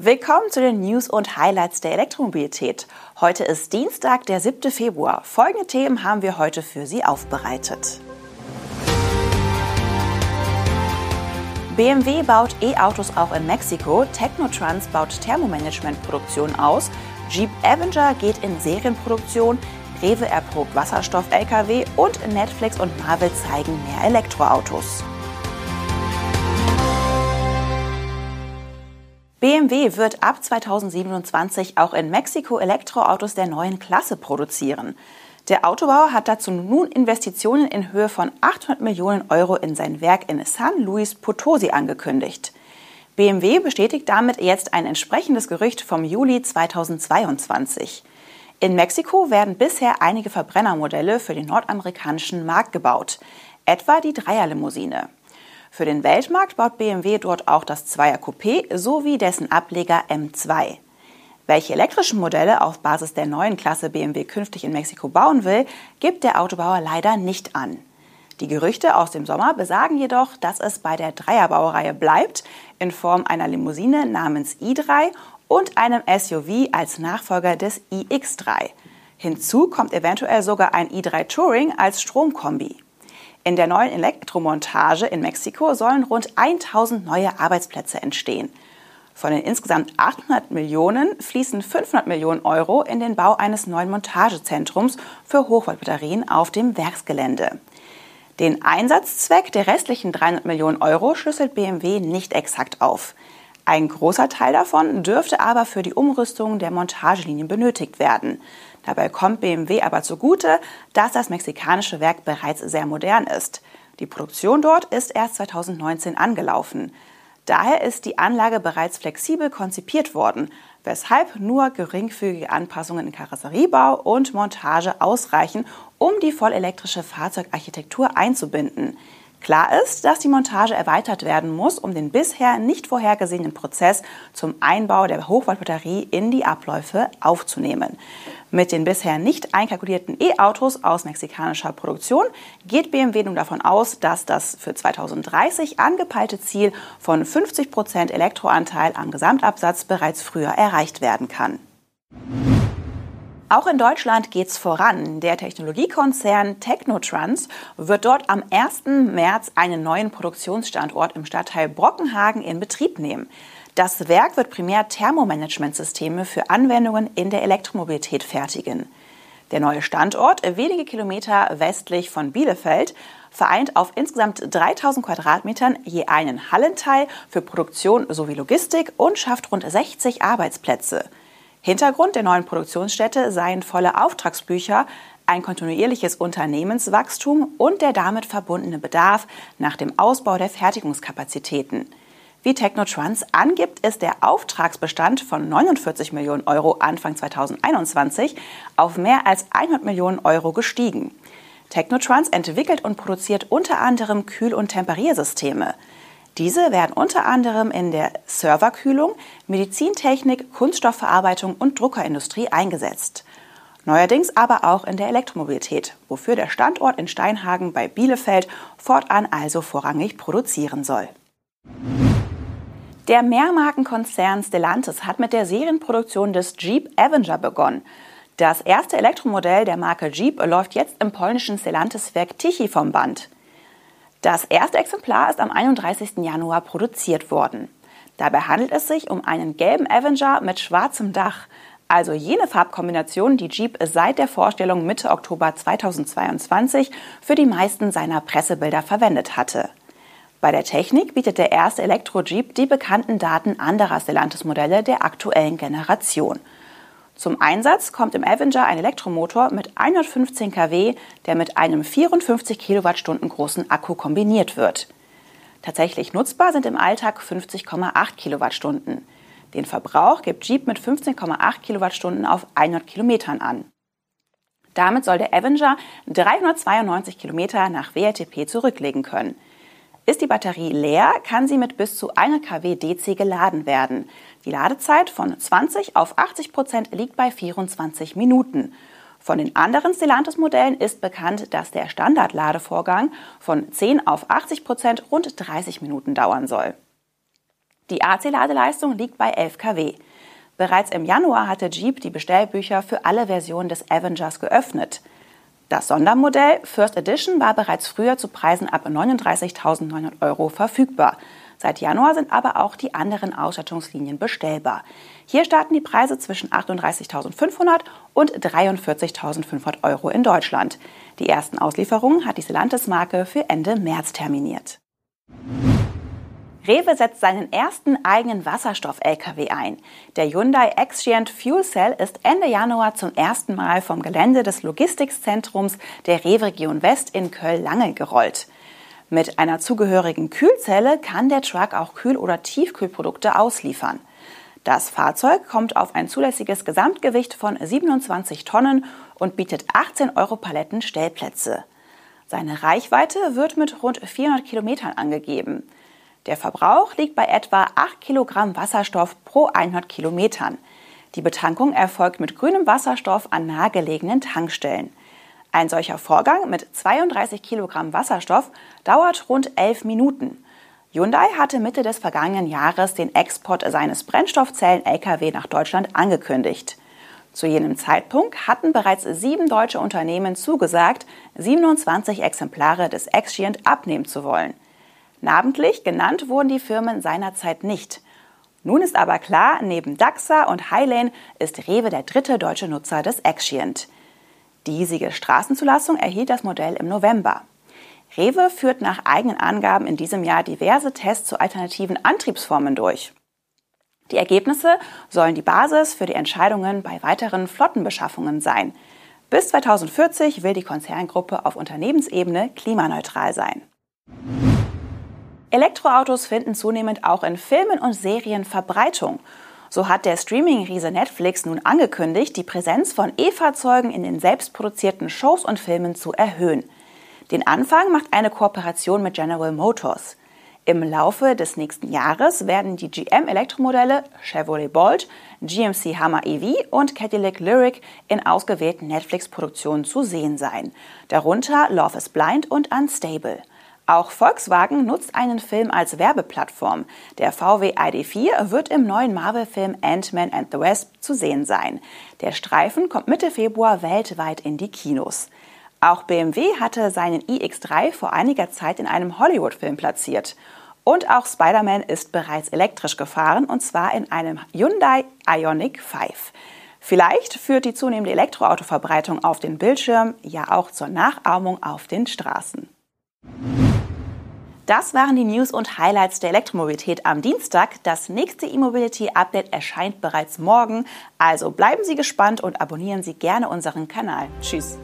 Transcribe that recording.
Willkommen zu den News und Highlights der Elektromobilität. Heute ist Dienstag, der 7. Februar. Folgende Themen haben wir heute für Sie aufbereitet. BMW baut E-Autos auch in Mexiko, Technotrans baut Thermomanagement-Produktion aus, Jeep Avenger geht in Serienproduktion, Rewe erprobt Wasserstoff-Lkw und Netflix und Marvel zeigen mehr Elektroautos. BMW wird ab 2027 auch in Mexiko Elektroautos der neuen Klasse produzieren. Der Autobauer hat dazu nun Investitionen in Höhe von 800 Millionen Euro in sein Werk in San Luis Potosi angekündigt. BMW bestätigt damit jetzt ein entsprechendes Gerücht vom Juli 2022. In Mexiko werden bisher einige Verbrennermodelle für den nordamerikanischen Markt gebaut, etwa die Dreierlimousine. Für den Weltmarkt baut BMW dort auch das Zweier Coupé sowie dessen Ableger M2. Welche elektrischen Modelle auf Basis der neuen Klasse BMW künftig in Mexiko bauen will, gibt der Autobauer leider nicht an. Die Gerüchte aus dem Sommer besagen jedoch, dass es bei der Dreierbaureihe bleibt, in Form einer Limousine namens i3 und einem SUV als Nachfolger des iX3. Hinzu kommt eventuell sogar ein i3 Touring als Stromkombi. In der neuen Elektromontage in Mexiko sollen rund 1000 neue Arbeitsplätze entstehen. Von den insgesamt 800 Millionen fließen 500 Millionen Euro in den Bau eines neuen Montagezentrums für Hochvoltbatterien auf dem Werksgelände. Den Einsatzzweck der restlichen 300 Millionen Euro schlüsselt BMW nicht exakt auf. Ein großer Teil davon dürfte aber für die Umrüstung der Montagelinien benötigt werden. Dabei kommt BMW aber zugute, dass das mexikanische Werk bereits sehr modern ist. Die Produktion dort ist erst 2019 angelaufen. Daher ist die Anlage bereits flexibel konzipiert worden, weshalb nur geringfügige Anpassungen in Karosseriebau und Montage ausreichen, um die vollelektrische Fahrzeugarchitektur einzubinden. Klar ist, dass die Montage erweitert werden muss, um den bisher nicht vorhergesehenen Prozess zum Einbau der Hochvoltbatterie in die Abläufe aufzunehmen. Mit den bisher nicht einkalkulierten E-Autos aus mexikanischer Produktion geht BMW nun davon aus, dass das für 2030 angepeilte Ziel von 50 Prozent Elektroanteil am Gesamtabsatz bereits früher erreicht werden kann. Auch in Deutschland geht's voran. Der Technologiekonzern Technotrans wird dort am 1. März einen neuen Produktionsstandort im Stadtteil Brockenhagen in Betrieb nehmen. Das Werk wird primär Thermomanagementsysteme für Anwendungen in der Elektromobilität fertigen. Der neue Standort, wenige Kilometer westlich von Bielefeld, vereint auf insgesamt 3000 Quadratmetern je einen Hallenteil für Produktion sowie Logistik und schafft rund 60 Arbeitsplätze. Hintergrund der neuen Produktionsstätte seien volle Auftragsbücher, ein kontinuierliches Unternehmenswachstum und der damit verbundene Bedarf nach dem Ausbau der Fertigungskapazitäten. Wie Technotrans angibt, ist der Auftragsbestand von 49 Millionen Euro Anfang 2021 auf mehr als 100 Millionen Euro gestiegen. Technotrans entwickelt und produziert unter anderem Kühl- und Temperiersysteme. Diese werden unter anderem in der Serverkühlung, Medizintechnik, Kunststoffverarbeitung und Druckerindustrie eingesetzt. Neuerdings aber auch in der Elektromobilität, wofür der Standort in Steinhagen bei Bielefeld fortan also vorrangig produzieren soll. Der Mehrmarkenkonzern Stellantis hat mit der Serienproduktion des Jeep Avenger begonnen. Das erste Elektromodell der Marke Jeep läuft jetzt im polnischen Stellantis-Werk Tichy vom Band. Das erste Exemplar ist am 31. Januar produziert worden. Dabei handelt es sich um einen gelben Avenger mit schwarzem Dach, also jene Farbkombination, die Jeep seit der Vorstellung Mitte Oktober 2022 für die meisten seiner Pressebilder verwendet hatte. Bei der Technik bietet der erste Elektro-Jeep die bekannten Daten anderer Stellantis-Modelle der aktuellen Generation – zum Einsatz kommt im Avenger ein Elektromotor mit 115 kW, der mit einem 54 Kilowattstunden großen Akku kombiniert wird. Tatsächlich nutzbar sind im Alltag 50,8 Kilowattstunden. Den Verbrauch gibt Jeep mit 15,8 Kilowattstunden auf 100 Kilometern an. Damit soll der Avenger 392 Kilometer nach WLTP zurücklegen können. Ist die Batterie leer, kann sie mit bis zu 1 kW DC geladen werden. Die Ladezeit von 20 auf 80 Prozent liegt bei 24 Minuten. Von den anderen Stellantis-Modellen ist bekannt, dass der Standardladevorgang von 10 auf 80 Prozent rund 30 Minuten dauern soll. Die AC-Ladeleistung liegt bei 11 kW. Bereits im Januar hatte Jeep die Bestellbücher für alle Versionen des Avengers geöffnet. Das Sondermodell First Edition war bereits früher zu Preisen ab 39.900 Euro verfügbar. Seit Januar sind aber auch die anderen Ausstattungslinien bestellbar. Hier starten die Preise zwischen 38.500 und 43.500 Euro in Deutschland. Die ersten Auslieferungen hat die Stellantis-Marke für Ende März terminiert. Rewe setzt seinen ersten eigenen Wasserstoff-Lkw ein. Der Hyundai Xgiant Fuel Cell ist Ende Januar zum ersten Mal vom Gelände des Logistikzentrums der Rewe Region West in Köln-Lange gerollt. Mit einer zugehörigen Kühlzelle kann der Truck auch Kühl- oder Tiefkühlprodukte ausliefern. Das Fahrzeug kommt auf ein zulässiges Gesamtgewicht von 27 Tonnen und bietet 18 Euro Paletten Stellplätze. Seine Reichweite wird mit rund 400 Kilometern angegeben. Der Verbrauch liegt bei etwa 8 Kilogramm Wasserstoff pro 100 Kilometern. Die Betankung erfolgt mit grünem Wasserstoff an nahegelegenen Tankstellen. Ein solcher Vorgang mit 32 Kilogramm Wasserstoff dauert rund 11 Minuten. Hyundai hatte Mitte des vergangenen Jahres den Export seines Brennstoffzellen-Lkw nach Deutschland angekündigt. Zu jenem Zeitpunkt hatten bereits sieben deutsche Unternehmen zugesagt, 27 Exemplare des Xgiant abnehmen zu wollen. Namentlich genannt wurden die Firmen seinerzeit nicht. Nun ist aber klar, neben DAXA und Highlane ist Rewe der dritte deutsche Nutzer des Exient. Die hiesige Straßenzulassung erhielt das Modell im November. Rewe führt nach eigenen Angaben in diesem Jahr diverse Tests zu alternativen Antriebsformen durch. Die Ergebnisse sollen die Basis für die Entscheidungen bei weiteren Flottenbeschaffungen sein. Bis 2040 will die Konzerngruppe auf Unternehmensebene klimaneutral sein. Elektroautos finden zunehmend auch in Filmen und Serien Verbreitung. So hat der Streaming-Riese Netflix nun angekündigt, die Präsenz von E-Fahrzeugen in den selbstproduzierten Shows und Filmen zu erhöhen. Den Anfang macht eine Kooperation mit General Motors. Im Laufe des nächsten Jahres werden die GM-Elektromodelle Chevrolet Bolt, GMC Hammer EV und Cadillac Lyric in ausgewählten Netflix-Produktionen zu sehen sein. Darunter Love is Blind und Unstable. Auch Volkswagen nutzt einen Film als Werbeplattform. Der VW ID4 wird im neuen Marvel-Film Ant-Man and the Wasp zu sehen sein. Der Streifen kommt Mitte Februar weltweit in die Kinos. Auch BMW hatte seinen iX3 vor einiger Zeit in einem Hollywood-Film platziert. Und auch Spider-Man ist bereits elektrisch gefahren, und zwar in einem Hyundai Ioniq 5. Vielleicht führt die zunehmende Elektroautoverbreitung auf den Bildschirm ja auch zur Nachahmung auf den Straßen. Das waren die News und Highlights der Elektromobilität am Dienstag. Das nächste E-Mobility-Update erscheint bereits morgen. Also bleiben Sie gespannt und abonnieren Sie gerne unseren Kanal. Tschüss.